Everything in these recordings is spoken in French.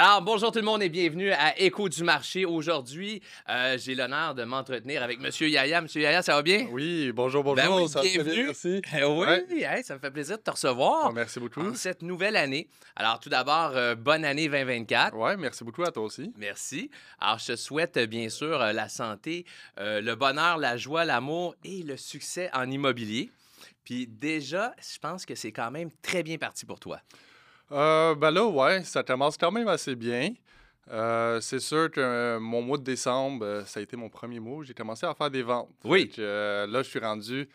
Alors, bonjour tout le monde et bienvenue à Écho du marché. Aujourd'hui, euh, j'ai l'honneur de m'entretenir avec Monsieur Yaya. Monsieur Yaya, ça va bien? Oui, bonjour, bonjour. Ben oui, ça bienvenue. merci. Euh, oui, Ouais. hey, ça me fait plaisir de te recevoir Ah, merci beaucoup. en cette nouvelle année. Alors, tout d'abord, euh, bonne année 2024. Ouais, merci beaucoup à toi aussi. Merci. Alors, je te souhaite bien sûr euh, la santé, le bonheur, la joie, l'amour et le succès en immobilier. Puis déjà, je pense que c'est quand même très bien parti pour toi. Euh, ben là, ouais, ça commence quand même assez bien. Euh, c'est sûr que euh, mon mois de décembre, euh, ça a été mon premier mois. J'ai commencé à faire des ventes. Oui. Euh, là, je suis rendu.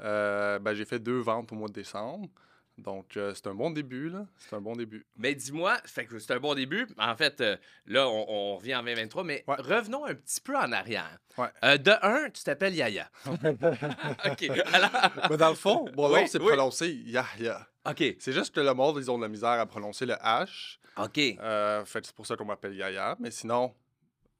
euh, ben, j'ai fait deux ventes au mois de décembre. Donc, euh, c'est un bon début, là. C'est un bon début. Mais dis-moi, fait que c'est un bon début. En fait, euh, là, on, on revient en 2023, mais Ouais. revenons un petit peu en arrière. Ouais. Euh, de un, tu t'appelles Yaya. OK. Alors, Mais dans le fond, mon Oui, c'est oui. prononcé Yahya. OK. C'est juste que le monde, ils ont de la misère à prononcer le H. OK. Euh, fait c'est pour ça qu'on m'appelle Yaya. Mais sinon,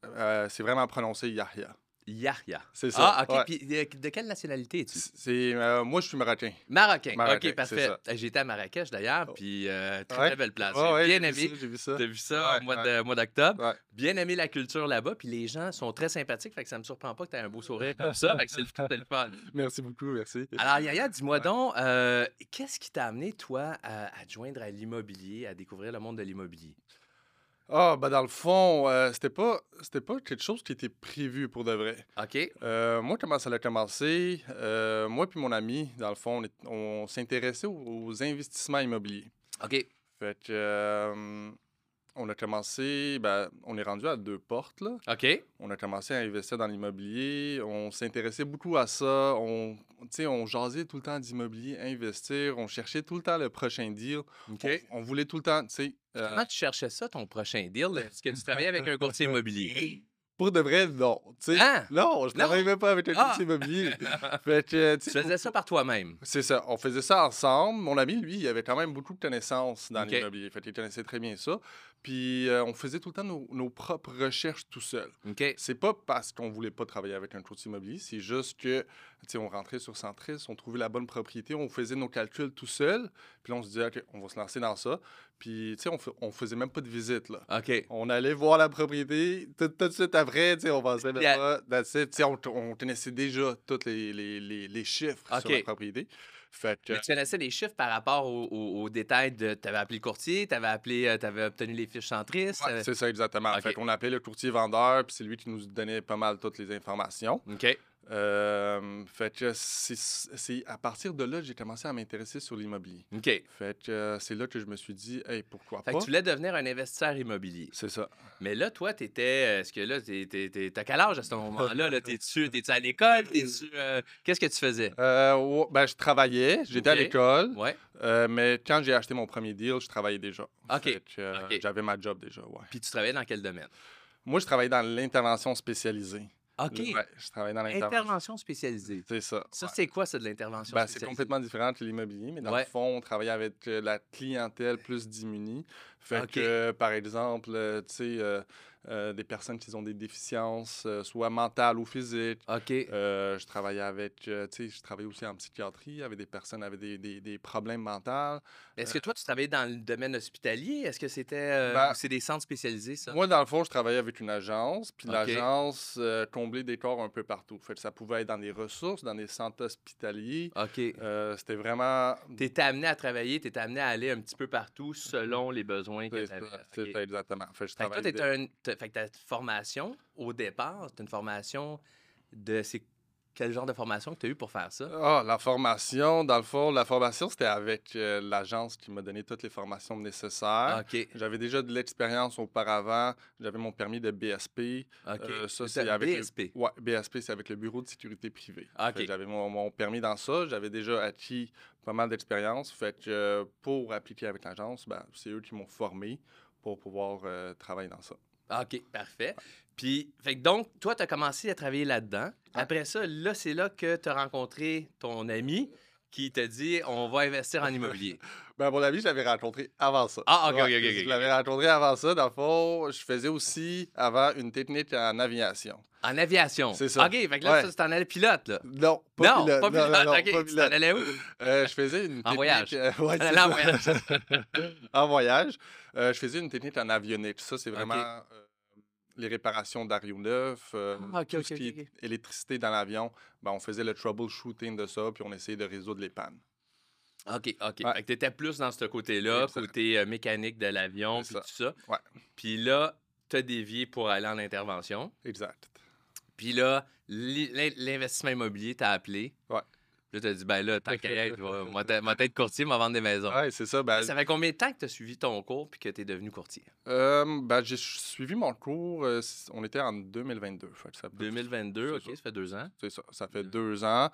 euh, c'est vraiment prononcé Yahya. Yahya. C'est ça. Ah, OK. ouais. Puis de, de quelle nationalité es-tu? C'est, euh, moi, je suis marocain. Marocain. Marocain, OK, parfait. Euh, J'étais à Marrakech d'ailleurs, Oh. puis euh, très, Ouais. très belle place. Ouais, bien aimé. ça, J'ai vu ça. T'as vu ça au mois d'octobre? Bien aimé la culture là-bas, puis les gens sont très sympathiques, fait que ça me surprend pas que tu aies un beau sourire comme ça, fait que c'est le, c'est le fun. Merci beaucoup, merci. Alors, Yaya, dis-moi donc, euh, qu'est-ce qui t'a amené, toi, à, à te joindre à l'immobilier, à découvrir le monde de l'immobilier? Ah, ben dans le fond, euh, c'était pas, c'était pas quelque chose qui était prévu pour de vrai. OK. Euh, moi, comment ça a commencé? Euh, moi puis mon ami, dans le fond, on, s'intéressait aux, aux investissements immobiliers. OK. Fait que, on a commencé, ben, on est rendu à deux portes, là. OK. On a commencé à investir dans l'immobilier. On s'intéressait beaucoup à ça. On, on jasait tout le temps d'immobilier, investir. On cherchait tout le temps le prochain deal. OK. On, on voulait tout le temps, euh, Comment tu cherchais ça, ton prochain deal? Est-ce que tu travaillais avec un courtier immobilier? pour de vrai, non. Hein? Non, je Non? travaillais même pas avec un Ah! courtier immobilier. fait que, tu Tu sais, faisais ça par toi-même? C'est ça. On faisait ça ensemble. Mon ami, lui, il avait quand même beaucoup de connaissances dans l'immobilier. Fait qu'il connaissait très bien ça. Puis euh, on faisait tout le temps nos, nos propres recherches tout seul. OK. C'est pas parce qu'on voulait pas travailler avec un courtier immobilier, c'est juste que, tu sais, on rentrait sur Centris, on trouvait la bonne propriété, on faisait nos calculs tout seul, puis là, on se disait, OK, on va se lancer dans ça. Puis, tu sais, on, fa- on faisait même pas de visite, là. OK. On allait voir la propriété, tout, tout de suite après, tu sais, on pensait Yeah. on, on connaissait déjà tous les, les, les, les chiffres sur la propriété. Fait que, Mais tu connaissais les chiffres par rapport aux au, aux détails de. Tu avais appelé le courtier, tu avais appelé, euh, t'avais obtenu les fiches centristes. ouais, euh, c'est ça exactement. OK. Fait qu'on appelait le courtier vendeur, puis c'est lui qui nous donnait pas mal toutes les informations. OK. Euh, fait que c'est à partir de là que j'ai commencé à m'intéresser sur l'immobilier. OK. Fait que euh, c'est là que je me suis dit, hey, pourquoi Fait pas? que tu voulais devenir un investisseur immobilier. C'est ça. Mais là, toi, t'étais. Est-ce que là, t'as quel âge à ce moment-là? Là? T'es-tu à l'école? Euh, Qu'est-ce que tu faisais? Euh, ouais, ben, je travaillais, j'étais à l'école, Ouais. euh, mais quand j'ai acheté mon premier deal, je travaillais déjà. Fait euh, OK. J'avais ma job déjà, ouais. Puis tu travaillais dans quel domaine? Moi, je travaillais dans l'intervention spécialisée. OK. Ouais, je travaillais dans l'intervention. Intervention spécialisée. C'est ça. Ça, ouais. c'est quoi, ça, de l'intervention Ben, c'est complètement différent que l'immobilier, mais dans Ouais. le fond, on travaillait avec euh, la clientèle plus démunie. Fait que, euh, par exemple, euh, tu sais, euh, des personnes qui ont des déficiences, euh, soit mentales ou physiques. OK. Euh, je travaillais avec, tu sais, je travaillais aussi en psychiatrie avec des personnes avec des, des- des problèmes mentaux. Est-ce que toi, tu travaillais dans le domaine hospitalier? Est-ce que c'était. Ben, c'est des centres spécialisés, ça? Moi, dans le fond, je travaillais avec une agence, puis l'agence comblait des corps un peu partout. Fait que ça pouvait être dans des ressources, dans des centres hospitaliers. OK. C'était vraiment Tu étais amené à travailler, tu étais amené à aller un petit peu partout selon les besoins que tu avais. c'est ça, exactement. Fait que je Fait que toi, fait que ta formation, au départ, c'est une formation de... C'est quel genre de formation que tu as eu pour faire ça? Ah, la formation, dans le fond, la formation, c'était avec euh, l'agence qui m'a donné toutes les formations nécessaires. OK. J'avais déjà de l'expérience auparavant. J'avais mon permis de BSP. OK. Euh, ça, c'est avec le- BSP. Ouais, BSP, c'est avec le Bureau de sécurité privée. OK. Fait que J'avais mon, mon permis dans ça. J'avais déjà acquis pas mal d'expérience. Fait que euh, pour appliquer avec l'agence, ben, c'est eux qui m'ont formé pour pouvoir euh, travailler dans ça. OK, parfait. Puis, fait que donc, toi, tu as commencé à travailler là-dedans. Après ça, là, c'est là que tu as rencontré ton ami qui t'a dit on va investir en immobilier? Ben, mon ami, je l'avais rencontré avant ça. Ah, ok, ok, ok, ok. Je l'avais rencontré avant ça. Dans le fond, je faisais aussi avant une technique en aviation. En aviation? C'est ça. OK, fait que là, Ouais. ça, c'est en allais pilote, là. Non, pas non, pilote. pas Non, non, pilote. non, pas tu allais où? Euh, je faisais une En technique... voyage. euh, ouais, en ça. voyage. en voyage. Euh, je faisais une technique en avionique. Ça, c'est vraiment euh, les réparations d'aéronefs, euh, Ah, tout ce qui est électricité dans l'avion. Ben, on faisait le troubleshooting de ça, puis on essayait de résoudre les pannes. OK, OK. Ouais. Fait que t'étais plus dans ce côté-là, côté euh, mécanique de l'avion, puis tout ça. Ouais. Puis là, t'as dévié pour aller en intervention. Exact. Puis là, li- l'in- l'investissement immobilier t'a appelé. Ouais. Là, t'as dit, ben là, tant qu'à être, moi, t'es- moi, t'être courtier, moi, vendre des maisons. Ouais, c'est ça. Ben, Ça fait combien de temps que t'as suivi ton cours puis que t'es devenu courtier? euh, ben, j'ai suivi mon cours. euh, on était en 2022. Fait que ça peut- 2022, OK, ça fait deux ans. C'est ça. Ça fait deux ans.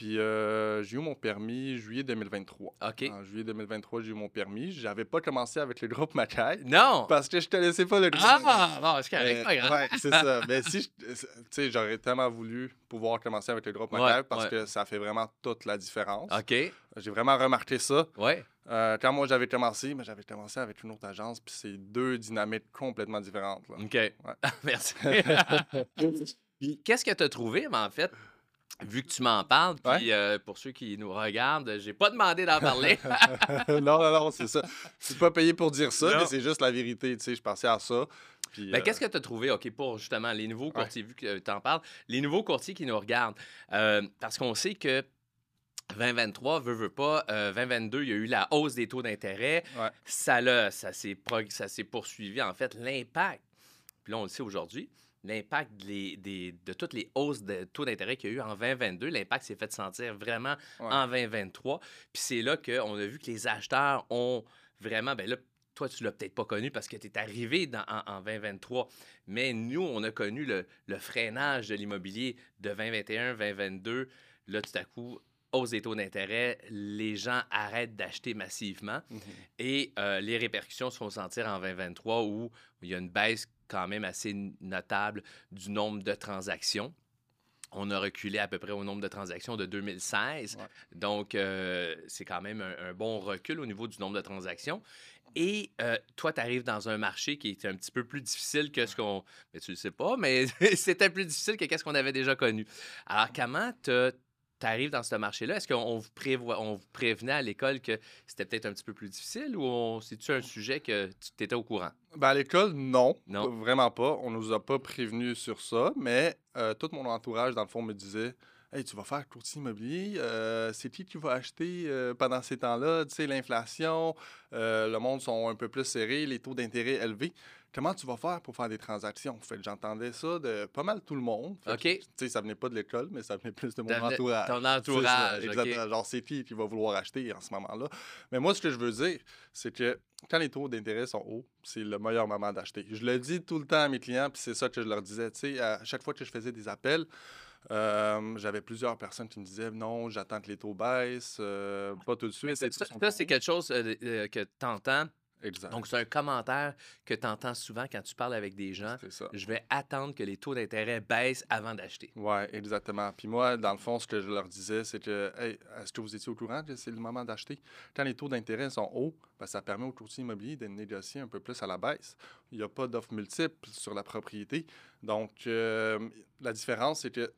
Puis euh, j'ai eu mon permis juillet 2023. OK. En juillet 2023, j'ai eu mon permis. J'avais pas commencé avec le groupe Macaille Non! parce que je te laissais pas le groupe. Ah! Bon, c'est correct, Euh, pas grave. ouais, c'est ça. Mais si, je- tu sais, j'aurais tellement voulu pouvoir commencer avec le groupe Ouais, Macaire parce ouais. que ça fait vraiment toute la différence. OK, J'ai vraiment remarqué ça. ouais. Euh, quand moi j'avais commencé, mais j'avais commencé avec une autre agence, puis c'est deux dynamiques complètement différentes. là. OK. Merci. Qu'est-ce que tu as trouvé, mais en fait, vu que tu m'en parles, puis euh, pour ceux qui nous regardent, j'ai pas demandé d'en parler. non, non, non, c'est ça. Je suis pas payé pour dire ça, Non. mais c'est juste la vérité. Tu sais, je pensais à ça. Puis, Ben, euh, Qu'est-ce que tu as trouvé, OK, pour justement les nouveaux courtiers, vu que tu en parles, les nouveaux courtiers qui nous regardent, euh, parce qu'on sait que 2023, veut, veut pas, euh, 2022, il y a eu la hausse des taux d'intérêt. Ouais. Ça, l'a- ça s'est ça s'est poursuivi. En fait, l'impact, puis là, on le sait aujourd'hui, l'impact des- des- de toutes les hausses de taux d'intérêt qu'il y a eu en 2022, l'impact s'est fait sentir vraiment Ouais. en 2023. Puis c'est là qu'on a vu que les acheteurs ont vraiment, ben là, toi, tu l'as peut-être pas connu parce que tu es arrivé dans- en, en 2023, mais nous, on a connu le, le freinage de l'immobilier de 2021, 2022. Là, tout à coup, hausse des taux d'intérêt, les gens arrêtent d'acheter massivement Mhm. et euh, les répercussions se font sentir en 2023 où il y a une baisse quand même assez notable du nombre de transactions. On a reculé à peu près au nombre de transactions de 2016. Ouais. Donc, euh, c'est quand même un, un bon recul au niveau du nombre de transactions. Et euh, toi, tu arrives dans un marché qui est un petit peu plus difficile que ce qu'on... Mais tu le sais pas, mais c'était plus difficile que ce qu'on avait déjà connu. Alors, comment tu arrives dans ce marché-là? Est-ce qu'on vous, prévoit, on vous prévenait à l'école que c'était peut-être un petit peu plus difficile ou c'est-tu un sujet que tu étais au courant? Ben, à l'école, non, Vraiment pas. On nous a pas prévenus sur ça, mais euh, tout mon entourage, dans le fond, me disait Hey, tu vas faire courtier immobilier, euh, c'est qui qui va acheter euh, pendant ces temps-là? Tu sais, l'inflation, le monde sont un peu plus serrés, les taux d'intérêt élevés. Comment tu vas faire pour faire des transactions? Fait que j'entendais ça de pas mal tout le monde. Fait OK. Tu sais, ça venait pas de l'école, mais ça venait plus de mon entourage. Ton entourage, exactement. Genre, c'est qui qui va vouloir acheter en ce moment-là. Mais moi, ce que je veux dire, c'est que quand les taux d'intérêt sont hauts, c'est le meilleur moment d'acheter. Je le dis tout le temps à mes clients, puis c'est ça que je leur disais. Tu sais, à chaque fois que je faisais des appels, euh, j'avais plusieurs personnes qui me disaient non, j'attends que les taux baissent, euh, pas tout de suite. Ça, ça, c'est quelque chose euh, que tu entends. Exact. Donc, c'est un commentaire que tu entends souvent quand tu parles avec des gens. c'est ça. Je vais attendre que les taux d'intérêt baissent avant d'acheter. Oui, exactement. Puis moi, dans le fond, ce que je leur disais, c'est que, hey, est-ce que vous étiez au courant que c'est le moment d'acheter? Quand les taux d'intérêt sont hauts, ben, ça permet aux courtiers immobiliers de négocier un peu plus à la baisse. Il n'y a pas d'offres multiples sur la propriété. Donc, euh, la différence, c'est que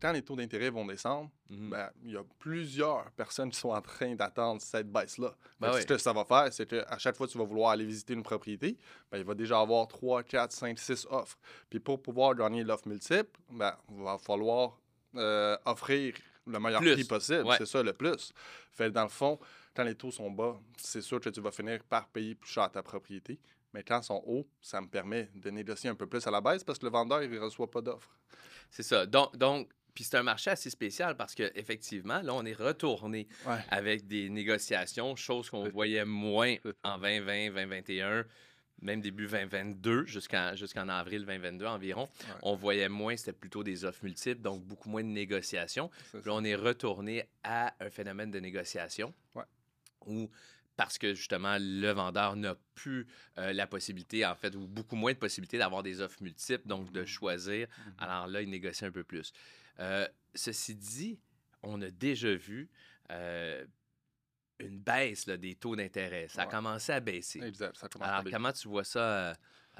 quand les taux d'intérêt vont descendre, Mhm. ben, il y a plusieurs personnes qui sont en train d'attendre cette baisse-là. Ben oui. Ce que ça va faire, c'est qu'à chaque fois que tu vas vouloir aller visiter une propriété, ben, il va déjà avoir 3, 4, 5, 6 offres. Puis pour pouvoir gagner l'offre multiple, ben, il va falloir euh, offrir le meilleur Plus. prix possible. Ouais. C'est ça le plus. Fait dans le fond, quand les taux sont bas, c'est sûr que tu vas finir par payer plus cher ta propriété. Mais quand ils sont hauts, ça me permet de négocier un peu plus à la baisse parce que le vendeur, il ne reçoit pas d'offres. C'est ça. Donc, donc puis c'est un marché assez spécial parce qu'effectivement, là, on est retourné Ouais. avec des négociations, chose qu'on C'est- voyait moins en 2020, 2021, même début 2022, jusqu'en jusqu'en avril 2022 environ. Ouais. On voyait moins, c'était plutôt des offres multiples, donc beaucoup moins de négociations. Puis là, on est retourné à un phénomène de négociation Ouais. où, parce que justement, le vendeur n'a plus euh, la possibilité, en fait, ou beaucoup moins de possibilités d'avoir des offres multiples, donc de choisir. Alors là, il négocie un peu plus. Euh, ceci dit, on a déjà vu euh, une baisse là, des taux d'intérêt. Ça a commencé à baisser. Exact, ça commence à Alors, baisser. comment tu vois ça euh,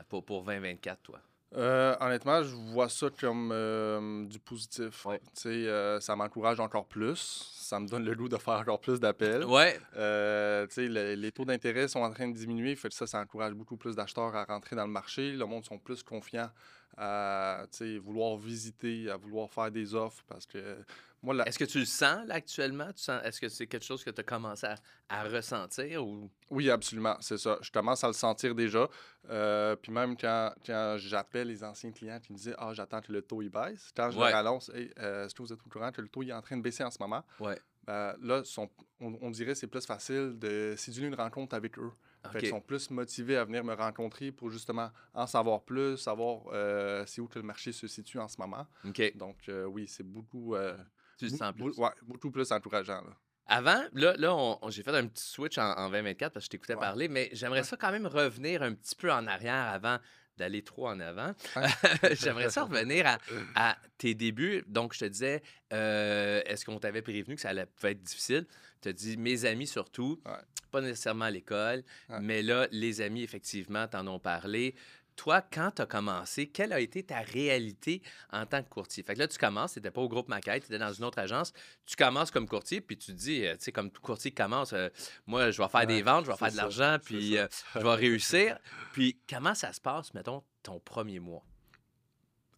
pour, pour 2024, toi? Euh, honnêtement, je vois ça comme euh, du positif. Ouais. Euh, ça m'encourage encore plus. Ça me donne le goût de faire encore plus d'appels. Ouais, le- les taux d'intérêt sont en train de diminuer. Fait que ça, ça encourage beaucoup plus d'acheteurs à rentrer dans le marché. Le monde sont plus confiants à vouloir visiter, à vouloir faire des offres parce que moi, la- Est-ce que tu le sens là actuellement? Tu sens- Est-ce que c'est quelque chose que tu as commencé à, à ressentir ou? Oui, absolument, c'est ça. Je commence à le sentir déjà. Euh, puis même quand, quand j'appelle les anciens clients qui me disaient Ah, j'attends que le taux il baisse, quand je Ouais. leur annonce Hey, euh, est-ce que vous êtes au courant que le taux il est en train de baisser en ce moment? Ouais. Ben, là, sont- on, on dirait que c'est plus facile de séduire une rencontre avec eux. Fait qu'ils sont plus motivés à venir me rencontrer pour justement en savoir plus, savoir euh, c'est où que le marché se situe en ce moment. Donc, euh, oui, c'est beaucoup, euh, Tu sens plus. ouais, beaucoup plus encourageant. Là. Avant, là, là j'ai fait un petit switch en, en 2024 parce que je t'écoutais Ouais. parler, mais j'aimerais Ouais. ça quand même revenir un petit peu en arrière avant d'aller trop en avant. J'aimerais ça revenir à, à tes débuts. Donc, je te disais, euh, est-ce qu'on t'avait prévenu que ça allait pouvait être difficile? Tu as dit, mes amis surtout, Ouais. pas nécessairement à l'école, Ouais. mais là, les amis, effectivement, t'en ont parlé. Toi, quand tu as commencé, quelle a été ta réalité en tant que courtier? Fait que là, tu commences, tu n'étais pas au groupe Maquette, tu étais dans une autre agence. Tu commences comme courtier, puis tu te dis, euh, tu sais, comme tout courtier commence, euh, moi, je vais faire des ventes, je vais faire de l'argent, puis euh, je vais réussir. Puis comment ça se passe, mettons, ton premier mois?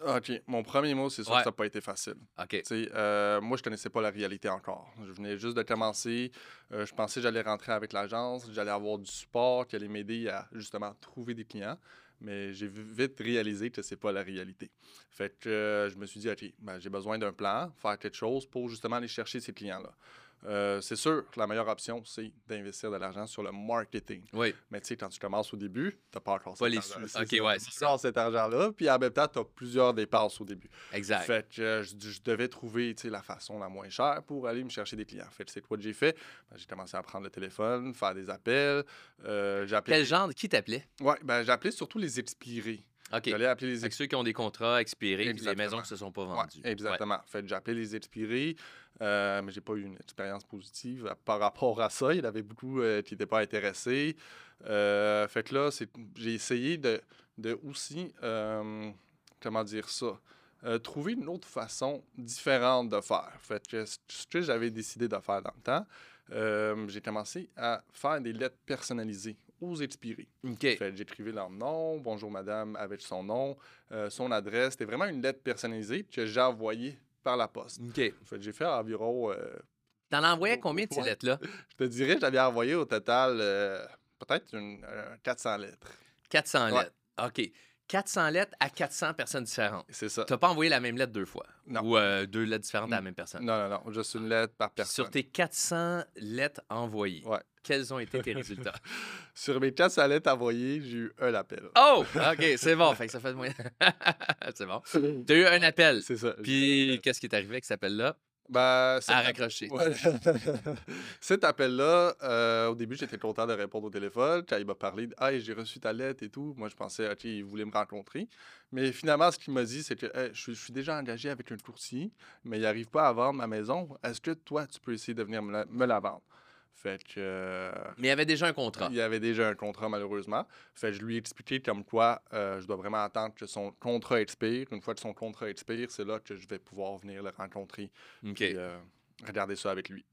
OK. Mon premier mot, c'est sûr Ouais. que ça n'a pas été facile. OK. Euh, moi, je connaissais pas la réalité encore. Je venais juste de commencer. Euh, je pensais que j'allais rentrer avec l'agence, j'allais avoir du support, qui allait m'aider à justement trouver des clients. Mais j'ai vite réalisé que c'est pas la réalité. Fait que euh, je me suis dit, OK, ben, j'ai besoin d'un plan, faire quelque chose pour justement aller chercher ces clients-là. Euh, c'est sûr que la meilleure option, c'est d'investir de l'argent sur le marketing. Oui. Mais tu sais, quand tu commences au début, tu n'as pas encore Pas cet les argent. sous. C'est OK, ça. ouais, cet argent-là. Puis en même temps, tu as plusieurs dépenses au début. Exact. Fait que euh, je, je devais trouver la façon la moins chère pour aller me chercher des clients. Fait que c'est quoi que j'ai fait? Ben, j'ai commencé à prendre le téléphone, faire des appels. Euh. Quel genre? Qui t'appelait? Ouais, ben, appelé surtout les expirés. OK. J'allais appeler les Fait expirés. ceux qui ont des contrats expirés, puis les maisons qui se sont pas Ouais, vendues. exactement. Fait que j'ai appelé les expirés, euh, mais j'ai pas eu une expérience positive par rapport à ça. Il y en avait beaucoup euh, qui n'étaient pas intéressés. Euh, fait que là, j'ai essayé de, de aussi, euh, comment dire ça, trouver une autre façon différente de faire. Fait que ce que j'avais décidé de faire dans le temps, j'ai commencé à faire des lettres personnalisées aux expirés. Ouais. OK. Fait que j'écrivais leur nom, bonjour madame, avec son nom, euh, son adresse. C'était vraiment une lettre personnalisée que j'ai envoyée par la poste. J'ai fait environ, euh, T'en envoyais combien de ces lettres-là? je te dirais, j'avais envoyé au total euh, peut-être une, euh, 400 lettres. 400 Ouais. lettres. OK. 400 lettres à 400 personnes différentes. C'est ça. Tu n'as pas envoyé la même lettre deux fois. Non. Ou euh, deux lettres différentes à la même personne. Non, non, non, juste une lettre par personne. Sur tes 400 lettres envoyées, Ouais. quels ont été tes résultats? Sur mes 400 lettres envoyées, j'ai eu un appel. Oh! OK, c'est bon. Fait que ça fait de moins. c'est bon. Tu as eu un appel. C'est ça. Puis, qu'est-ce qui est arrivé avec cet appel-là? Ben, À raccrocher. Ouais. Cet appel-là, euh, au début, j'étais content de répondre au téléphone. Quand il m'a parlé de Ah, j'ai reçu ta lettre et tout, moi, je pensais OK, il voulait me rencontrer. Mais finalement, ce qu'il m'a dit, c'est que Hey, je, suis, je suis déjà engagé avec un courtier, mais il n'arrive pas à vendre ma maison. Est-ce que toi, tu peux essayer de venir me la, me la vendre? Fait que. euh, Mais il y avait déjà un contrat. il y avait déjà un contrat, malheureusement. Fait que je lui ai expliqué comme quoi euh, je dois vraiment attendre que son contrat expire. Une fois que son contrat expire, c'est là que je vais pouvoir venir le rencontrer OK. et regarder ça avec lui.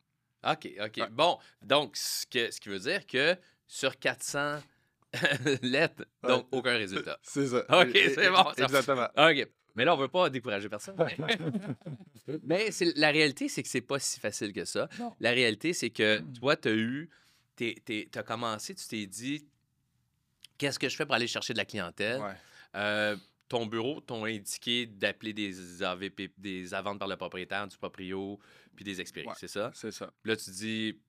OK, OK. Ouais. Bon, donc, ce, que, ce qui veut dire que sur 400 lettres, Ouais. donc aucun résultat. C'est ça. Ok, c'est et- bon, ça. Exactement. OK. Mais là, on veut pas décourager personne. Mais la réalité, c'est que c'est pas si facile que ça. Non. La réalité, c'est que toi, tu as eu, tu as commencé, tu t'es dit, qu'est-ce que je fais pour aller chercher de la clientèle? Ouais. Euh, ton bureau t'ont indiqué d'appeler des AVP, des avantes par le propriétaire, du proprio, puis des expériences, Ouais. c'est ça? C'est ça. Puis là, tu dis,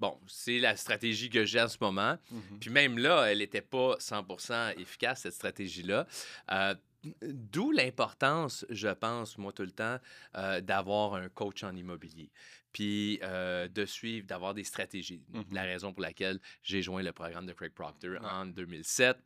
bon, c'est la stratégie que j'ai en ce moment. Mhm. Puis même là, elle n'était pas 100% efficace, cette stratégie-là. Euh, D'où l'importance, je pense, moi, tout le temps, euh, d'avoir un coach en immobilier. Puis euh, de suivre, d'avoir des stratégies. Mhm. La raison pour laquelle j'ai joint le programme de Craig Proctor en 2007.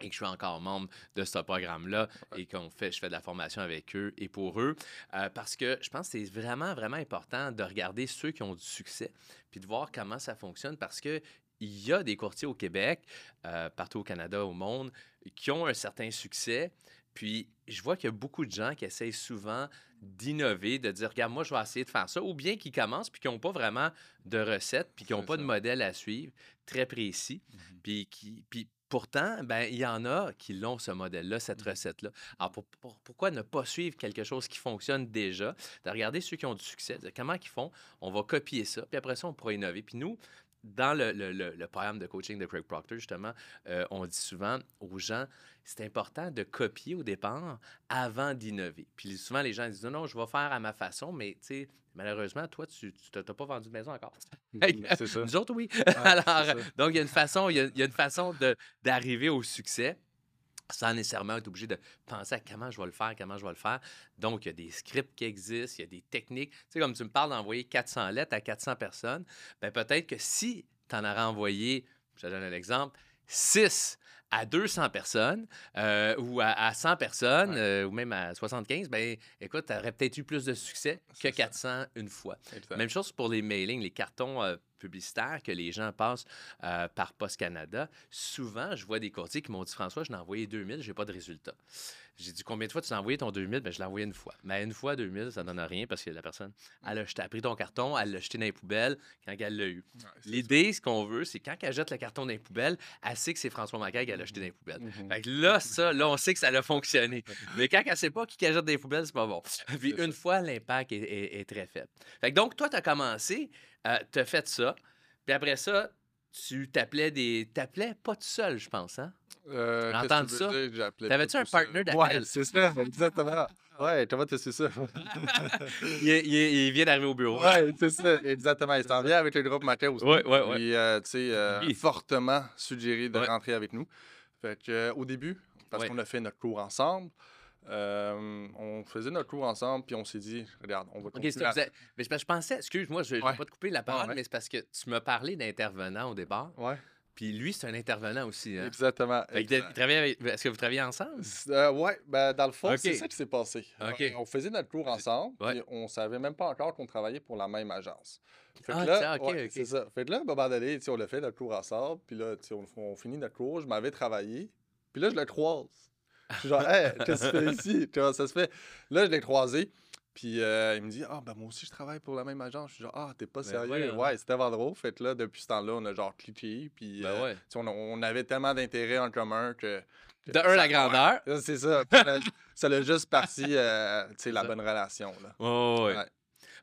et que je suis encore membre de ce programme-là et qu'on fait, je fais de la formation avec eux et pour eux, euh, parce que je pense que c'est vraiment, vraiment important de regarder ceux qui ont du succès, puis de voir comment ça fonctionne, parce que il y a des courtiers au Québec, euh, partout au Canada, au monde, qui ont un certain succès. Puis je vois qu'il y a beaucoup de gens qui essayent souvent d'innover, de dire, regarde, moi, je vais essayer de faire ça, ou bien qui commencent puis qui n'ont pas vraiment de recette, puis qui n'ont pas de modèle à suivre très précis, Mhm. puis qui... Puis Pourtant, ben, il y en a qui l'ont, ce modèle-là, cette Mhm. recette-là. Alors, pour- pour- pourquoi ne pas suivre quelque chose qui fonctionne déjà, de regarder ceux qui ont du succès, de dire comment ils font, on va copier ça, puis après ça, on pourra innover. Puis nous, dans le, le- le- le programme de coaching de Craig Proctor, justement, euh, on dit souvent aux gens, c'est important de copier au départ avant d'innover. Puis souvent, les gens disent, non, non, je vais faire à ma façon, mais tu sais, malheureusement, toi, tu n'as pas vendu de maison encore. Hey, C'est ça. Nous autres, oui. Alors, donc, il y a une façon, il y a, il y a une façon d'arriver au succès sans nécessairement être obligé de penser à comment je vais le faire, comment je vais le faire. Donc, il y a des scripts qui existent, il y a des techniques. Tu sais, comme tu me parles d'envoyer 400 lettres à 400 personnes, ben peut-être que si tu en aurais envoyé, je te donne un exemple, 6 à 200 personnes euh, ou à, à 100 personnes Ouais. euh, ou même à 75, ben écoute, tu aurais peut-être eu plus de succès que C'est ça. 400 une fois. Même chose pour les mailings, les cartons euh, publicitaires que les gens passent par Post Canada. Souvent, je vois des courtiers qui m'ont dit François, je l'ai envoyé 2000, j'ai pas de résultat. J'ai dit combien de fois tu as envoyé ton 2000 ben, Je l'ai envoyé une fois. Mais une fois, 2000, ça donne rien parce que la personne, elle a, jeté- elle a pris ton carton, elle l'a jeté dans les poubelles quand elle l'a eu. Ouais, L'idée, ce qu'on veut, c'est quand elle jette le carton dans les poubelles, elle sait que c'est François Macaire l'a jeté dans les poubelles. Mhm. Fait que là, ça, là, on sait que ça a fonctionné. Mais quand elle sait pas qui jette des poubelles, c'est pas bon. Puis une fois, l'impact est, est- est très faible. Fait que donc, toi, tu as commencé, euh, tu as fait ça. Puis après ça, tu t'appelais des. T'appelais pas tout seul, je pense, hein? Euh, veux ça? T'avais-tu un partner d'appel? Ouais, c'est ça, exactement. Ouais, comment tu sais ça? Il, il- il vient d'arriver au bureau. ouais, c'est ça, exactement. Il s'en vient avec le groupe aussi. Ouais, ouais, ouais. Puis, euh, tu sais, euh, Oui. fortement suggéré de Ouais. rentrer avec nous. Fait que, euh, au début, parce Ouais. qu'on a fait notre cours ensemble, euh, on faisait notre cours ensemble, puis on s'est dit, regarde, on va continuer c'est- à- mais que je pensais, excuse-moi, je ne vais Ouais. pas te couper la parole, ouais. mais c'est parce que tu m'as parlé d'intervenant au départ. Ouais, Puis lui, c'est un intervenant aussi. Hein? exactement. Fait que il travaille avec- Est-ce que vous travaillez ensemble? Euh, ouais, ben, dans le fond, c'est ça qui s'est passé. On faisait notre cours ensemble, Ouais. puis on savait même pas encore qu'on travaillait pour la même agence. Fait que Ah, là, ouais, c'est ça. Fait que là, à un moment donné, on a fait notre cours ensemble, puis là, on, on finit notre cours, je m'avais travaillé, puis là, je le croise. Je suis genre, hey, qu'est-ce que tu fais ici? Tu vois, ça se fait? Là, je l'ai croisé, puis euh, il me dit, ah, ben moi aussi, je travaille pour la même agence. Je suis genre, ah, t'es pas Ben sérieux? Ouais, c'était Vendreau. Fait que là, depuis ce temps-là, on a genre cliqué, puis Ben euh, ouais. on, on avait tellement d'intérêts en commun que. que De un, la grandeur. Ouais, C'est ça. Ça l'a- juste parti, euh, tu sais, la ça. bonne relation. Là. Oh, ouais. Ouais.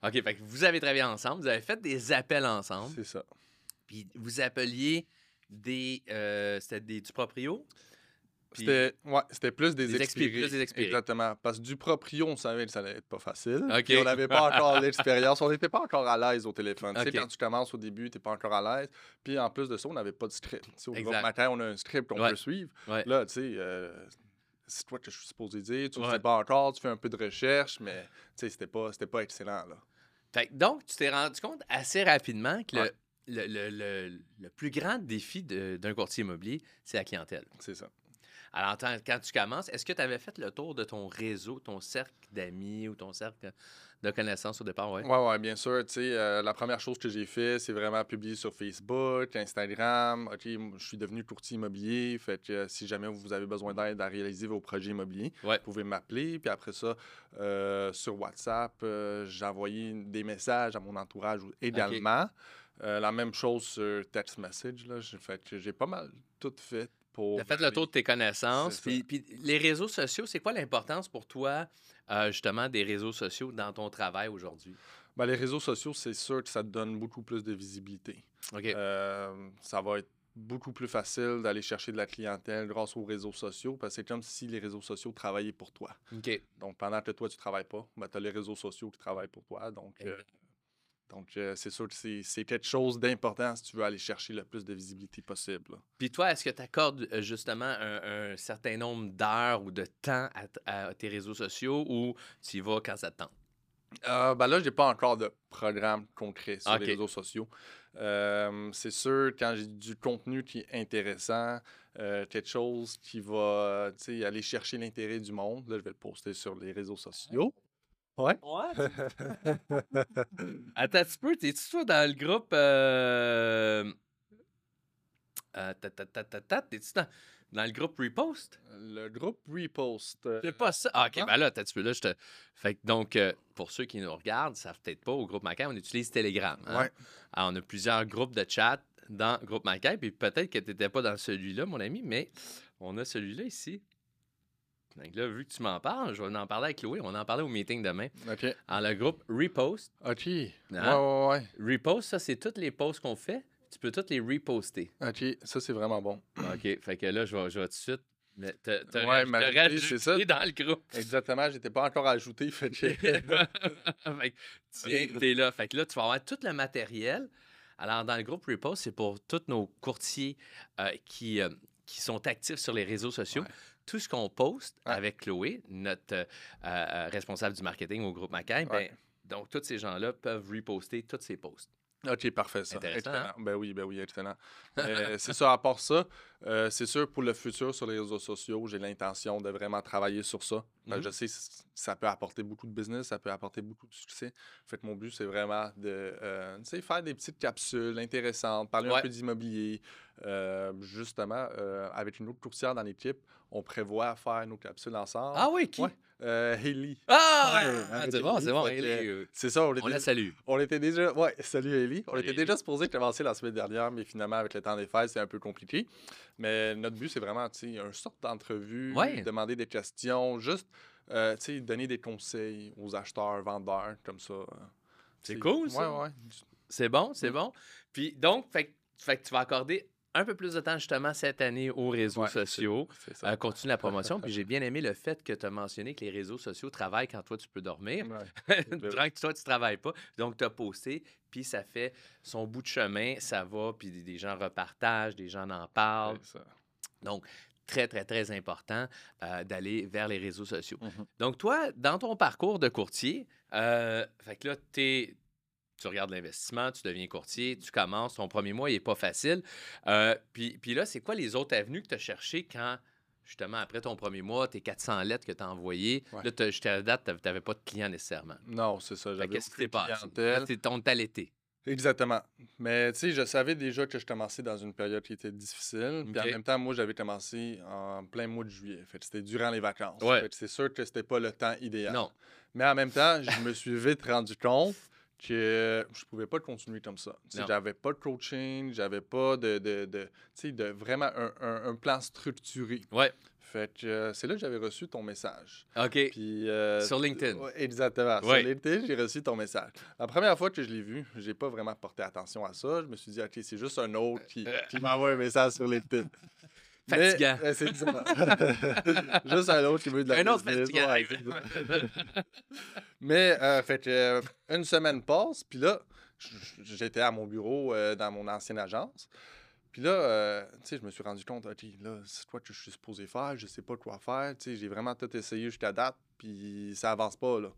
OK, fait que vous avez travaillé ensemble, vous avez fait des appels ensemble, C'est ça. puis vous appeliez des. euh, C'était des, du proprio? C'était ouais, plus des, Des expirés, plus des expirés. Exactement. Parce que du proprio, on savait que ça allait être pas facile. On n'avait pas encore l'expérience. On n'était pas encore à l'aise au téléphone. Tu sais, quand tu commences au début, tu n'es pas encore à l'aise. Puis en plus de ça, on n'avait pas de script. Tu sais, au Exact. matin, on a un script qu'on Ouais. peut suivre. Ouais. Là, tu sais, euh, c'est toi que je suis supposé dire. Tu ne sais pas encore. Tu fais un peu de recherche, mais tu sais, c'était pas, pas excellent. Là. Fait donc, tu t'es rendu compte assez rapidement que le- le, le- le- plus grand défi d'un courtier immobilier, c'est la clientèle. C'est ça. Alors, quand tu commences, est-ce que tu avais fait le tour de ton réseau, ton cercle d'amis ou ton cercle de connaissances au départ? Ouais. Ouais, ouais, bien sûr. Euh, la première chose que j'ai fait, c'est vraiment publier sur Facebook, Instagram. OK, je suis devenu courtier immobilier. Fait que euh, si jamais vous avez besoin d'aide à réaliser vos projets immobiliers, Ouais. vous pouvez m'appeler. Puis après ça, euh, sur WhatsApp, j'ai envoyé des messages à mon entourage également. La même chose sur text message. Là. Fait que j'ai pas mal tout fait pour. Tu as fait le tour de tes connaissances. Puis, puis les réseaux sociaux, c'est quoi l'importance pour toi, euh, justement, des réseaux sociaux dans ton travail aujourd'hui? Ben, les réseaux sociaux, c'est sûr que ça te donne beaucoup plus de visibilité. OK. Euh, ça va être beaucoup plus facile d'aller chercher de la clientèle grâce aux réseaux sociaux parce que c'est comme si les réseaux sociaux travaillaient pour toi. OK. Donc, pendant que toi, tu travailles pas, tu as les réseaux sociaux qui travaillent pour toi. Donc, euh. Donc euh, c'est sûr que c'est quelque chose d'important si tu veux aller chercher le plus de visibilité possible. Puis toi, est-ce que tu accordes euh, justement un, un certain nombre d'heures ou de temps à, tes réseaux sociaux ou tu y vas quand ça te tente? Euh, ben là, j'ai pas encore de programme concret sur les réseaux sociaux. C'est sûr, quand j'ai du contenu qui est intéressant, quelque chose qui va aller chercher l'intérêt du monde. Là, je vais le poster sur les réseaux sociaux. Ouais. Ouais. Attends un petit peu, t'es-tu toi dans le groupe. Euh... euh, T'es-tu dans, dans le groupe Repost? Le groupe Repost. euh, C'est pas ça. Ah, ok, non. ben là, t'as petit peu là, je te. Fait que donc, euh, pour ceux qui nous regardent, ça savent peut-être pas, au groupe Macaire, on utilise Telegram. hein? Ouais. Alors, on a plusieurs groupes de chat dans groupe Macaire, puis peut-être que t'étais pas dans celui-là, mon ami, mais on a celui-là ici. Donc là, vu que tu m'en parles, je vais en parler avec Chloé. On va en parler au meeting demain. OK. Alors, le groupe Repost. OK. Hein? Ouais, ouais, Repost, ça, c'est toutes les posts qu'on fait. Tu peux toutes les reposter. ouais. OK. Ça, c'est vraiment bon. OK. Fait que là, je vais, je vais tout de suite. Mais t'as t'as Ouais, rajouté, c'est ça. dans le groupe. Exactement. J'étais pas encore ajouté. Fait que... fait que tiens, t'es là. Fait que là, tu vas avoir tout le matériel. Alors, dans le groupe Repost, c'est pour tous nos courtiers euh, qui, euh, qui sont actifs sur les réseaux sociaux. Ouais. Tout ce qu'on poste Ouais. avec Chloé, notre euh, euh, responsable du marketing au groupe Macaire, ben, Ouais. donc tous ces gens-là peuvent reposter tous ces posts. OK, parfait, ça. Intéressant, hein? Ben oui, ben oui, excellent. Euh, c'est ça, à part ça, euh, c'est sûr, pour le futur sur les réseaux sociaux, j'ai l'intention de vraiment travailler sur ça. Mhm. Je sais ça peut apporter beaucoup de business, ça peut apporter beaucoup de succès. Fait que mon but, c'est vraiment de euh, tu sais, faire des petites capsules intéressantes, parler Ouais. un peu d'immobilier. Euh, justement, euh, avec une autre courtière dans l'équipe, on prévoit faire nos capsules ensemble. Ah oui, qui? Ouais. Euh, Hailey. Ah! Ouais, Ah, c'est bon, Hailey, c'est bon. fait euh, C'est ça, on on était, la salue. on était déjà. Ouais, salut Ellie. On Salut, était déjà supposé commencer la semaine dernière, mais finalement, avec le temps des fêtes, c'est un peu compliqué. Mais notre but, c'est vraiment, tu sais, une sorte d'entrevue, Ouais. demander des questions, juste, euh, tu sais, donner des conseils aux acheteurs, vendeurs, comme ça. euh, C'est cool, ça. Ouais, ouais. C'est bon, c'est Mm. bon. Puis donc, fait, fait que tu vas accorder un peu plus de temps justement cette année aux réseaux Ouais, sociaux. Euh, continue la promotion. Puis j'ai bien aimé le fait que tu as mentionné que les réseaux sociaux travaillent quand toi tu peux dormir. Ouais. Durant que toi tu travailles pas. Donc tu as posté, puis ça fait son bout de chemin, ça va, puis des- gens repartagent, des gens en parlent. Ça. Donc, très, très, très important euh, d'aller vers les réseaux sociaux. Mhm. Donc, toi, dans ton parcours de courtier, euh, fait que là, t'es- tu regardes l'investissement, tu deviens courtier, tu commences, ton premier mois, il n'est pas facile. Euh, puis, puis là, c'est quoi les autres avenues que tu as cherchées quand, justement, après ton premier mois, tes 400 lettres que tu as envoyées, Ouais. là, jusqu'à la date, tu n'avais pas de clients nécessairement? Non, c'est ça. Qu'est-ce qui aucune passé? t'es- ton à l'été. Exactement. Mais tu sais, je savais déjà que je commençais dans une période qui était difficile. Puis en même temps, moi, j'avais commencé en plein mois de juillet. Fait c'était durant les vacances. Ouais. Fait que c'est sûr que c'était pas le temps idéal. Non. Mais en même temps, je me suis vite rendu compte que je pouvais pas continuer comme ça. J'avais pas de coaching, j'avais pas de, de, de, de vraiment un, un- un plan structuré. Ouais. Fait que euh, c'est là que j'avais reçu ton message. OK. Puis, euh, Sur LinkedIn. ouais, exactement. Ouais. Sur LinkedIn, j'ai reçu ton message. La première fois que je l'ai vu, j'ai pas vraiment porté attention à ça. Je me suis dit, OK, c'est juste un autre qui, qui m'envoie un message sur LinkedIn. Mais, Fatigant. euh, c'est juste un autre qui veut de la Un autre fatigant. Mais, euh, fait que, euh, une semaine passe, puis là, j'étais à mon bureau euh, dans mon ancienne agence. Puis là, euh, tu sais, je me suis rendu compte, OK, là, c'est quoi que je suis supposé faire? Je sais pas quoi faire. Tu sais, j'ai vraiment tout essayé jusqu'à date, puis ça avance pas, là.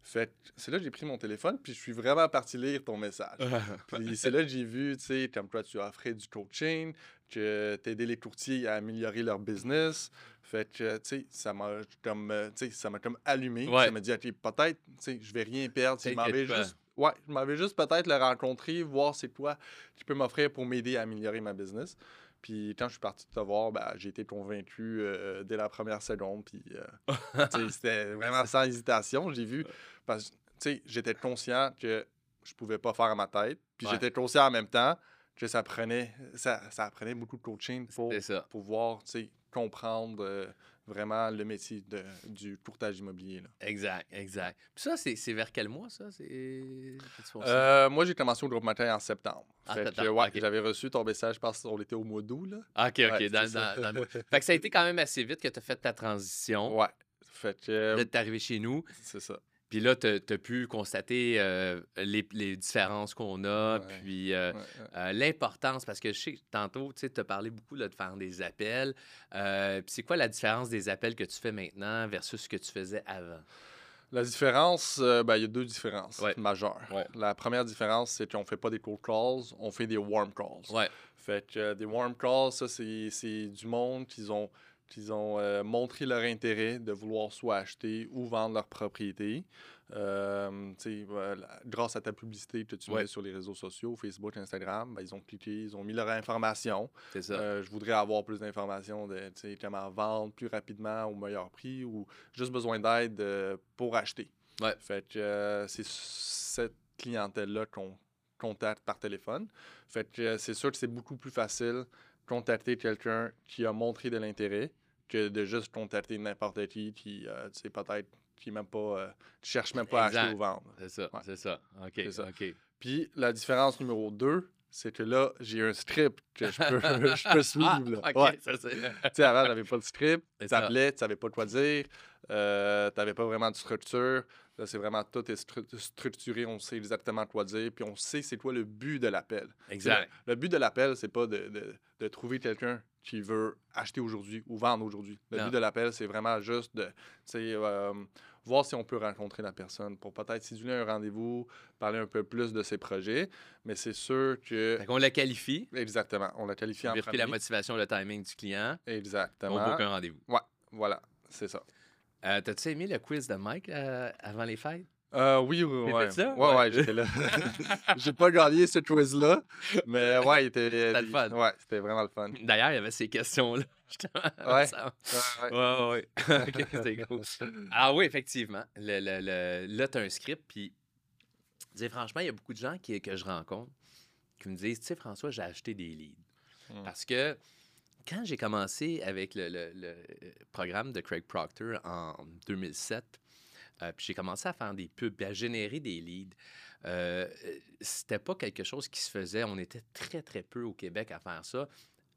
Fait que c'est là que j'ai pris mon téléphone, puis je suis vraiment parti lire ton message. Puis c'est là que j'ai vu, tu sais, comme toi, tu offrais du coaching, que tu aidé les courtiers à améliorer leur business. Fait que, tu sais, ça m'a comme, euh, tu sais, ça m'a comme allumé. Ouais. Ça m'a dit, OK, peut-être, tu sais, je vais rien perdre. Je m'en vais T'inquiète pas. juste, ouais, je m'en vais juste peut-être le rencontrer, voir c'est quoi tu peux m'offrir pour m'aider à améliorer ma business. Puis quand je suis parti te voir, ben, j'ai été convaincu euh, dès la première seconde. Puis euh, c'était vraiment sans hésitation. J'ai vu, parce que tu sais, j'étais conscient que je pouvais pas faire à ma tête. Puis Ouais. j'étais conscient en même temps ça prenait, ça, ça prenait beaucoup de coaching pour pouvoir comprendre euh, vraiment le métier de- du courtage immobilier. là. Exact, exact. Puis ça, c'est vers quel mois, ça? Euh, moi, j'ai commencé au groupe matin en septembre. Septembre, ouais, ok. j'avais reçu ton message, je pense qu'on était au mois d'août. Là. Ah, OK, OK. Ouais, dans, dans- fait que ça a été quand même assez vite que tu as fait ta transition. Ouais. Fait que, euh, Là, tu es arrivé chez nous. c'est ça. Puis là, tu as pu constater euh, les, les différences qu'on a, Ouais. puis euh, Ouais, ouais. euh, l'importance, parce que je sais que tantôt, tu as parlé beaucoup là, de faire des appels. Puis c'est quoi la différence des appels que tu fais maintenant versus ce que tu faisais avant? La différence, ben, il y a deux différences majeures. La première différence, c'est qu'on fait pas des cold calls, on fait des warm calls. Ouais. Fait que des warm calls, ça, c'est du monde qui ont, qu'ils ont euh, montré leur intérêt de vouloir soit acheter ou vendre leur propriété. Euh, voilà, grâce à ta publicité que tu Ouais. mets sur les réseaux sociaux, Facebook, Instagram, ben, ils ont cliqué, ils ont mis leur information. C'est ça. Euh, je voudrais avoir plus d'informations de comment vendre plus rapidement au meilleur prix ou juste besoin d'aide euh, pour acheter. Ouais. Fait que euh, c'est cette clientèle-là qu'on contacte par téléphone. Fait que euh, c'est sûr que c'est beaucoup plus facile contacter quelqu'un qui a montré de l'intérêt que de juste contacter n'importe qui qui, euh, tu sais, peut-être qui même pas, euh, qui cherche même pas à acheter ou vendre. C'est ça. Ouais. C'est ça. OK. Ça. OK. Puis la différence numéro deux, c'est que là, j'ai un script que je peux, je peux suivre. Ah, OK. Ouais. Ça, c'est... Tu sais, avant, j'avais pas de script. C'est Tu savais pas quoi dire. Euh, tu n'avais pas vraiment de structure. Là, c'est vraiment tout est stru- structuré. On sait exactement quoi dire. Puis on sait c'est quoi le but de l'appel. Exact. Le, le but de l'appel, c'est pas de, de- de trouver quelqu'un qui veut acheter aujourd'hui ou vendre aujourd'hui. Le Non. but de l'appel, c'est vraiment juste de euh, voir si on peut rencontrer la personne pour peut-être simuler un rendez-vous, parler un peu plus de ses projets. Mais c'est sûr que. Fait qu'on la qualifie. Exactement. On l'a qualifié en Vérifier premier. la motivation, le timing du client. Exactement. On boucle un rendez-vous. Voilà, c'est ça. Euh, T'as-tu aimé le quiz de Mike euh, avant les fêtes? Euh, oui, oui, ouais. là? Ouais, Ouais. ouais, j'étais là. J'ai pas gagné ce quiz-là, mais ouais, il était. C'était le fun. Ouais, c'était vraiment le fun. D'ailleurs, il y avait ces questions-là. Ouais. Ouais, ouais. Ouais. OK, c'était cool. Ah oui, effectivement. Le, le, le- là, tu as un script, puis dis, franchement, il y a beaucoup de gens qui, que je rencontre qui me disent, tu sais, François, j'ai acheté des leads. Mm. Parce que quand j'ai commencé avec le, le- le programme de Craig Proctor en 2007, euh, puis j'ai commencé à faire des pubs, à générer des leads. Euh, c'était pas quelque chose qui se faisait. On était très, très peu au Québec à faire ça.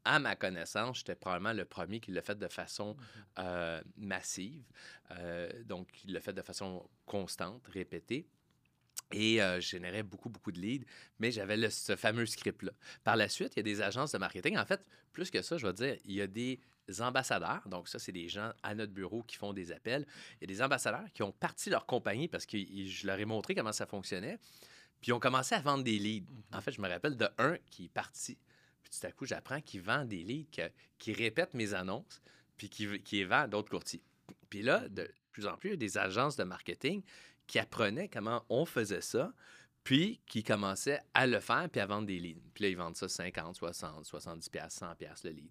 À ma connaissance, j'étais probablement le premier qui l'a fait de façon euh, massive. Euh, donc, il l'a fait de façon constante, répétée. Et euh, je générais beaucoup, beaucoup de leads, mais j'avais ce fameux script-là. Par la suite, il y a des agences de marketing. En fait, plus que ça, je vais dire, il y a des ambassadeurs. Donc, ça, c'est des gens à notre bureau qui font des appels. Il y a des ambassadeurs qui ont parti leur compagnie parce que je leur ai montré comment ça fonctionnait. Puis, ils ont commencé à vendre des leads. En fait, je me rappelle de un qui est parti. Puis, tout à coup, j'apprends qu'il vend des leads, que- qui répète mes annonces, puis qui, qui les vend à d'autres courtiers. Puis là, de plus en plus, il y a des agences de marketing qui apprenaient comment on faisait ça, puis qui commençaient à le faire, puis à vendre des leads. Puis là, ils vendent ça 50, 60, 70 pièces, 100 pièces le lead.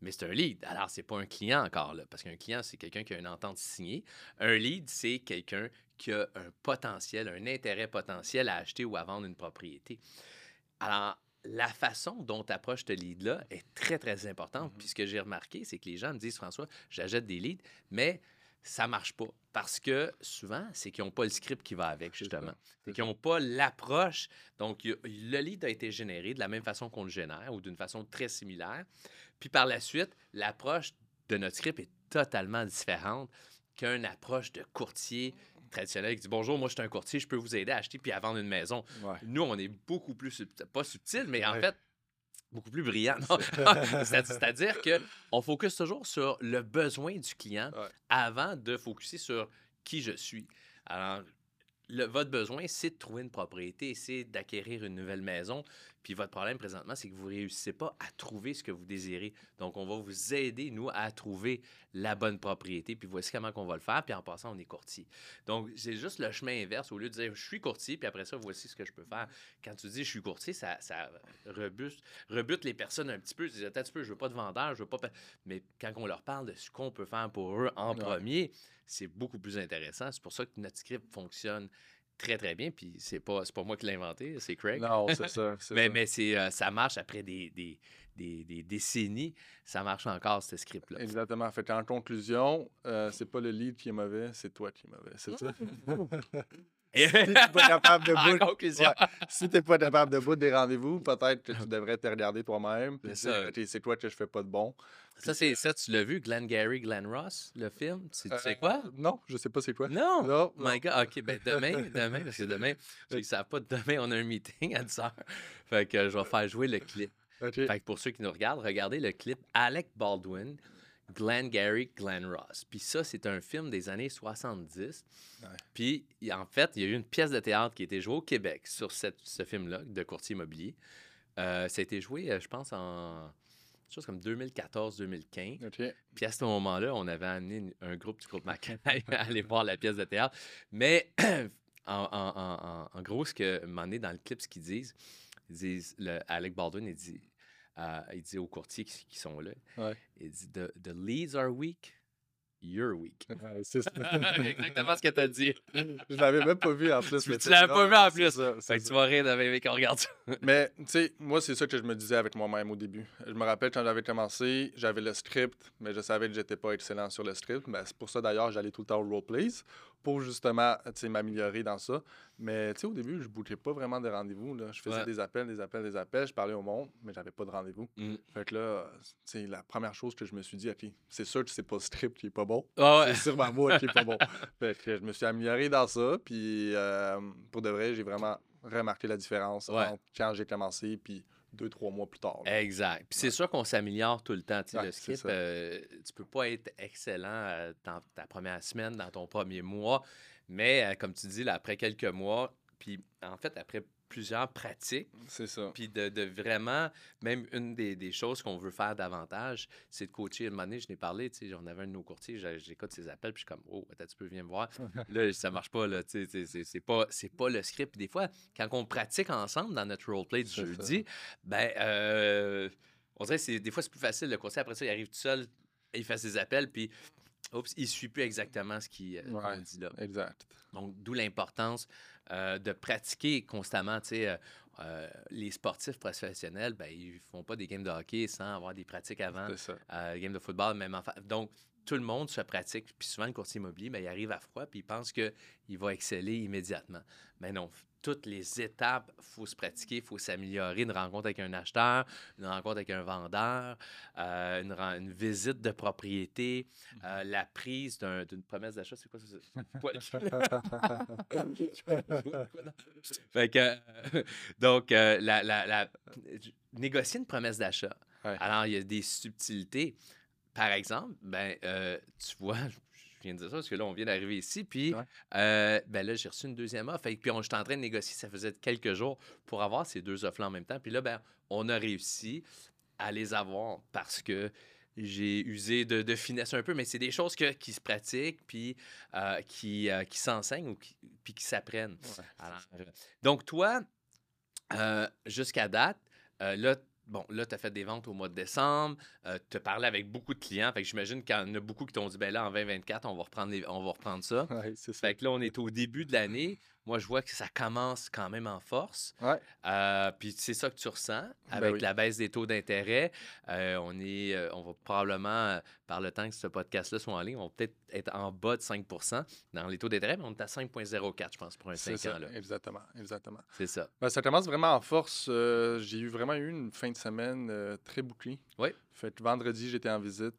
Mais c'est un lead. Alors, c'est pas un client encore, là, parce qu'un client, c'est quelqu'un qui a une entente signée. Un lead, c'est quelqu'un qui a un potentiel, un intérêt potentiel à acheter ou à vendre une propriété. Alors, la façon dont tu approches ce lead-là est très, très importante. Mhm. Puis ce que j'ai remarqué, c'est que les gens me disent, François, j'achète des leads, mais ça marche pas. Parce que souvent, c'est qu'ils n'ont pas le script qui va avec, justement. C'est qu'ils n'ont pas l'approche. Donc, a- le lead a été généré de la même façon qu'on le génère ou d'une façon très similaire. Puis par la suite, l'approche de notre script est totalement différente qu'une approche de courtier traditionnel qui dit Bonjour, moi je suis un courtier, je peux vous aider à acheter puis à vendre une maison. Ouais. Nous, on est beaucoup plus, subtil- pas subtil, mais en fait, beaucoup plus brillant. C'est-à-dire qu'on focus toujours sur le besoin du client Ouais. avant de focuser sur qui je suis. Alors, le- votre besoin, c'est de trouver une propriété, c'est d'acquérir une nouvelle maison. Puis votre problème présentement, c'est que vous ne réussissez pas à trouver ce que vous désirez. Donc, on va vous aider, nous, à trouver la bonne propriété. Puis voici comment on va le faire. Puis en passant, on est courtier. Donc, c'est juste le chemin inverse. Au lieu de dire je suis courtier, puis après ça, voici ce que je peux faire. Quand tu dis je suis courtier, ça, ça rebute, rebute les personnes un petit peu. Ils disent attends un petit peu, je veux pas de vendeur, je veux pas. pa- Mais quand on leur parle de ce qu'on peut faire pour eux en Ouais. premier, c'est beaucoup plus intéressant. C'est pour ça que notre script fonctionne très, très bien. Puis c'est pas, c'est pas moi qui l'ai inventé, c'est Craig. Non, c'est ça. Mais, ça. mais c'est, euh, ça marche après des, des, des, des décennies. Ça marche encore, ce script-là. Exactement. Fait en conclusion, euh, c'est pas le lead qui est mauvais, c'est toi qui est mauvais. C'est ça? Et- si tu n'es pas capable de bout, ouais, si t'es pas capable de bout des rendez-vous, peut-être que tu devrais te regarder toi-même. C'est toi que je fais pas de bon? ça, c'est, ça, tu l'as vu, Glenn Gary, Glenn Ross, le film? Tu, tu sais Euh, quoi? Non, je sais pas c'est quoi. Non! Non, My God, OK, ben demain, demain, parce que demain, qui ne savent pas, demain, on a un meeting à 10 h. Fait que je vais faire jouer le clip. Fait que pour ceux qui nous regardent, regardez le clip Alec Baldwin, Glenn Gary, Glenn Ross. Puis ça, c'est un film des années 70. Ouais. Puis en fait, il y a eu une pièce de théâtre qui a été jouée au Québec sur cette- ce film-là de courtier immobilier. Euh, ça a été joué, euh, je pense, en chose comme 2014-2015. OK. Puis à ce moment-là, on avait amené un groupe du groupe Macaï à aller voir la pièce de théâtre. Mais en, en- en- en- en gros, ce que, moment donné, dans le clip, ce qu'ils disent, ils disent, le, Alec Baldwin, il dit, euh, il dit aux courtiers qui, qui sont là, Ouais. il dit, the, the leads are weak, you're weak. Ouais, c'est. Exactement ce que tu as dit. Je l'avais même pas vu en plus. Tu mais tu l'avais pas vu en plus. ça, Fait que tu vas rire même qu'on regarde ça. Mais, tu sais, moi, c'est ça que je me disais avec moi-même au début. Je me rappelle quand j'avais commencé, j'avais le script, mais je savais que j'étais pas excellent sur le script. Ben, c'est pour ça, d'ailleurs, j'allais tout le temps au roleplays pour justement, m'améliorer dans ça. Mais, au début, je bouquais pas vraiment de rendez-vous. Je faisais Ouais. des appels, des appels, des appels. Je parlais au monde, mais j'avais pas de rendez-vous. Mm. Fait que là, sais, la première chose que je me suis dit, OK, c'est sûr que c'est pas le script qui est pas bon. Ah ouais. C'est sûrement moi qui est pas bon. Fait que je me suis amélioré dans ça. Puis euh, pour de vrai, j'ai vraiment remarqué la différence Ouais. entre quand j'ai commencé puis deux, trois mois plus tard. là. Exact. Puis c'est sûr qu'on s'améliore tout le temps. Tu sais, Ouais, le skip, euh, tu peux pas être excellent euh, dans ta première semaine, dans ton premier mois, mais euh, comme tu dis, là, après quelques mois, puis en fait, après plusieurs pratiques, C'est ça. puis de, de vraiment, même une des, des choses qu'on veut faire davantage, c'est de coacher. Un moment donné, je n'ai parlé, tu sais, on avait un de nos courtiers, j'écoute ses appels, puis je suis comme, oh, attends, tu peux venir me voir. là, ça marche pas, là, tu sais, c'est- pas, c'est pas le script. Puis des fois, quand on pratique ensemble dans notre roleplay du ça. jeudi, ben, euh, on dirait que c'est- des fois, c'est plus facile. Le courtier, après ça, il arrive tout seul, il fait ses appels, puis, oups, il suit plus exactement ce qu'il euh, Ouais. dit là. Exact. Donc, d'où l'importance euh, de pratiquer constamment. Tu sais, euh, euh, les sportifs professionnels, ben, ils font pas des games de hockey sans avoir des pratiques avant. C'est ça. Euh, game de football, même en fa- Donc, tout le monde se pratique. Puis souvent, le courtier immobilier, ben, il arrive à froid, puis il pense qu'il va exceller immédiatement. Mais non, toutes les étapes, il faut se pratiquer, il faut s'améliorer. Une rencontre avec un acheteur, une rencontre avec un vendeur, euh, une, visite de propriété, euh, la prise d'un- d'une promesse d'achat. C'est quoi ça? Fait que, euh, donc, euh, la, la- la- négocier une promesse d'achat. Ouais. Alors, il y a des subtilités. Par exemple, ben, euh, tu vois, je viens de dire ça parce que là, on vient d'arriver ici, puis Ouais. euh, ben là, j'ai reçu une deuxième offre. Que- puis, on j'étais en train de négocier, ça faisait quelques jours pour avoir ces deux offres-là en même temps. Puis là, ben, on a réussi à les avoir parce que j'ai usé de, de finesse un peu, mais c'est des choses que- qui se pratiquent, puis euh, qui, euh, qui s'enseignent ou qui, puis qui s'apprennent. Ouais. Alors, donc, toi, jusqu'à date, là, bon, là, tu as fait des ventes au mois de décembre, tu as parlé avec beaucoup de clients, fait que j'imagine qu'il y en a beaucoup qui t'ont dit, ben là, en 2024, on va reprendre, les- on va reprendre ça. Ouais, ça. Fait que là, on est au début de l'année. Moi, je vois que ça commence quand même en force. Ouais. Euh, puis c'est ça que tu ressens avec Ben oui. la baisse des taux d'intérêt. Euh, on est, euh, on va probablement, euh, par le temps que ce podcast-là soit en ligne, on va peut-être être en bas de 5% dans les taux d'intérêt, mais on est à 5,04, je pense, pour un C'est 5 ça. ans. là. Exactement. Exactement. C'est ça. Ben, ça commence vraiment en force. Euh, j'ai eu vraiment eu une fin de semaine très bouclée. Oui. Fait que vendredi, j'étais en visite.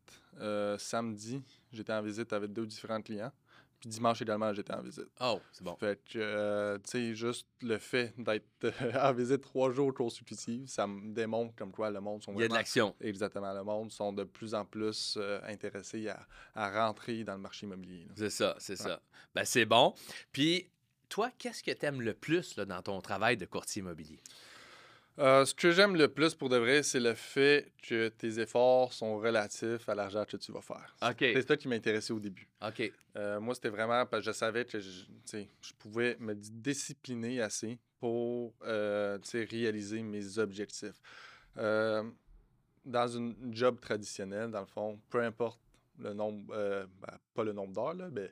Samedi, j'étais en visite avec deux différents clients. Puis dimanche également, j'étais en visite. Oh, c'est bon. Fait que, euh, tu sais, juste le fait d'être euh, en visite trois jours consécutifs, ça me démontre comme quoi le monde sont Il y a de l'action. Exactement. Le monde sont de plus en plus euh, intéressés à, à rentrer dans le marché immobilier. C'est ça, c'est ça. Ben, c'est bon. Puis, toi, qu'est-ce que tu aimes le plus là, dans ton travail de courtier immobilier? Euh, ce que j'aime le plus pour de vrai, c'est le fait que tes efforts sont relatifs à l'argent que tu vas faire. C'est ça qui m'intéressait au début. OK. Euh, moi, c'était vraiment parce que je savais que je, je pouvais me discipliner assez pour euh, réaliser mes objectifs. Dans une job traditionnelle, dans le fond, peu importe le nombre, ben, pas le nombre d'heures, mais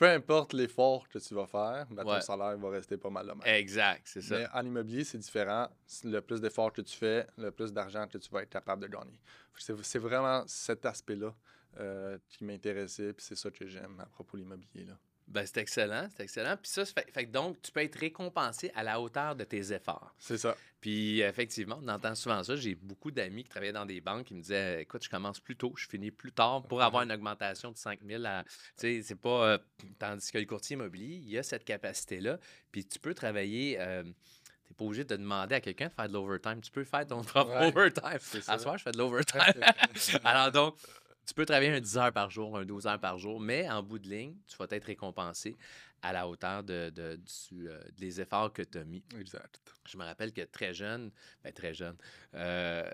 peu importe l'effort que tu vas faire, ben, ton Ouais. salaire va rester pas mal le même. Exact, c'est ça. Mais en immobilier, c'est différent. Le plus d'efforts que tu fais, le plus d'argent que tu vas être capable de gagner. C'est c'est vraiment cet aspect-là euh, qui m'intéressait, puis c'est ça que j'aime à propos de l'immobilier. Ben, c'est excellent, c'est excellent. Puis ça, fait, fait que donc, tu peux être récompensé à la hauteur de tes efforts. C'est ça. Puis effectivement, on entend souvent ça. J'ai beaucoup d'amis qui travaillaient dans des banques qui me disaient Écoute, je commence plus tôt, je finis plus tard pour avoir une augmentation de 5 000 à. Tu sais, c'est pas. euh, tandis que le courtier immobilier, il a cette capacité-là. Puis tu peux travailler. euh, T'es pas obligé de demander à quelqu'un de faire de l'overtime. Tu peux faire ton propre Ouais, overtime. c'est À ça. soir, je fais de l'overtime. Alors donc, Tu peux travailler un 10 heures par jour, un 12 heures par jour, mais en bout de ligne, tu vas être récompensé à la hauteur de, de- du, euh, des efforts que tu as mis. Exact. Je me rappelle que très jeune, ben très jeune, euh,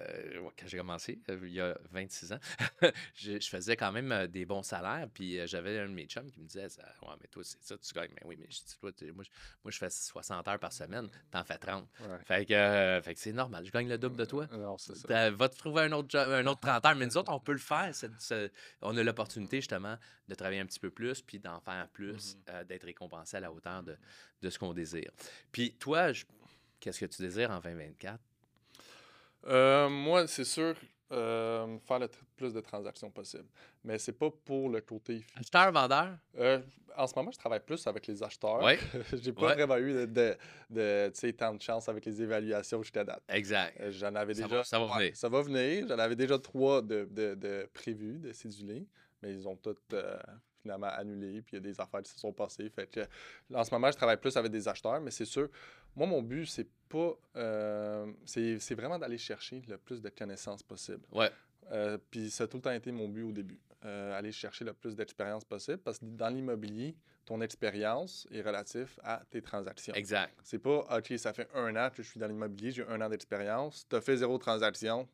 quand j'ai commencé, euh, il y a 26 ans, je, je faisais quand même des bons salaires. Puis j'avais un de mes chums qui me disait Ouais, mais toi, c'est ça, tu gagnes. Mais oui, mais je dis, toi, moi, je, moi, je fais 60 heures par semaine, t'en fais 30. Ouais. Fait que, euh, fait que c'est normal, je gagne le double de toi. Non, c'est ça. Va te trouver un autre, un autre 30 heures. Mais nous autres, on peut le faire. on a l'opportunité, justement, de travailler un petit peu plus, puis d'en faire plus, euh, d'être récompensé à la hauteur de, de ce qu'on désire. Puis toi, qu'est-ce que tu désires en 2024? Euh, moi, c'est sûr, euh, faire le plus de transactions possible. Mais c'est pas pour le côté. Acheteur, vendeur? Euh, en ce moment, je travaille plus avec les acheteurs. Oui, J'ai pas Ouais. vraiment eu de, de, de, tant de chance avec les évaluations jusqu'à date. exact. Euh, J'en avais Ça déjà. va- ça va ouais, venir. ça va venir. J'en avais déjà trois de, de, de prévus, de cédulés, mais ils ont toutes euh, finalement annulé. Puis il y a des affaires qui se sont passées. Fait que, en ce moment, je travaille plus avec des acheteurs, mais c'est sûr, moi, mon but, c'est pas. euh, c'est c'est vraiment d'aller chercher le plus de connaissances possible. Ouais. Euh, puis ça a tout le temps été mon but au début. Aller chercher le plus d'expérience possible parce que dans l'immobilier, ton expérience est relative à tes transactions. Exact. C'est pas, OK, ça fait un an que je suis dans l'immobilier, j'ai un an d'expérience. Tu as fait zéro transaction,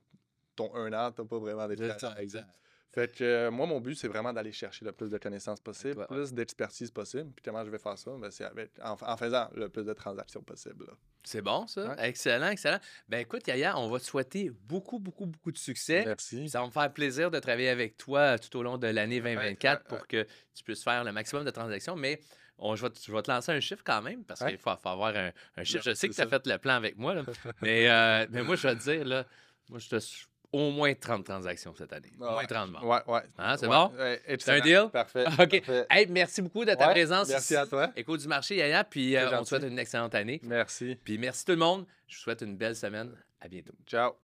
ton un an, tu pas vraiment d'expérience. exact. Fait que euh, moi, mon but, c'est vraiment d'aller chercher le plus de connaissances possible, Ouais. plus d'expertise possible. Puis comment je vais faire ça? Ben, c'est avec, en, en faisant le plus de transactions possible. C'est bon, ça? Ouais. Excellent, excellent. Ben écoute, Yaya, on va te souhaiter beaucoup, beaucoup, beaucoup de succès. Merci. Ça va me faire plaisir de travailler avec toi tout au long de l'année 2024 ouais, pour que tu puisses faire le maximum de transactions. Mais on, je, vais te, je vais te lancer un chiffre quand même parce Ouais. qu'il faut, faut avoir un, un chiffre. Je sais que tu as ça. fait le plan avec moi, là, mais, euh, mais moi, je vais te dire, là, moi, je te au moins 30 transactions cette année. Au moins ouais. 30 morts. Ouais, ouais. Hein, c'est Ouais, bon? ouais, C'est un deal? Parfait. OK. parfait. Hey, merci beaucoup de ta présence Merci ici. à toi. Écoute du marché, Yaya, puis euh, on te souhaite une excellente année. Merci. Puis merci tout le monde. Je vous souhaite une belle semaine. À bientôt. Ciao.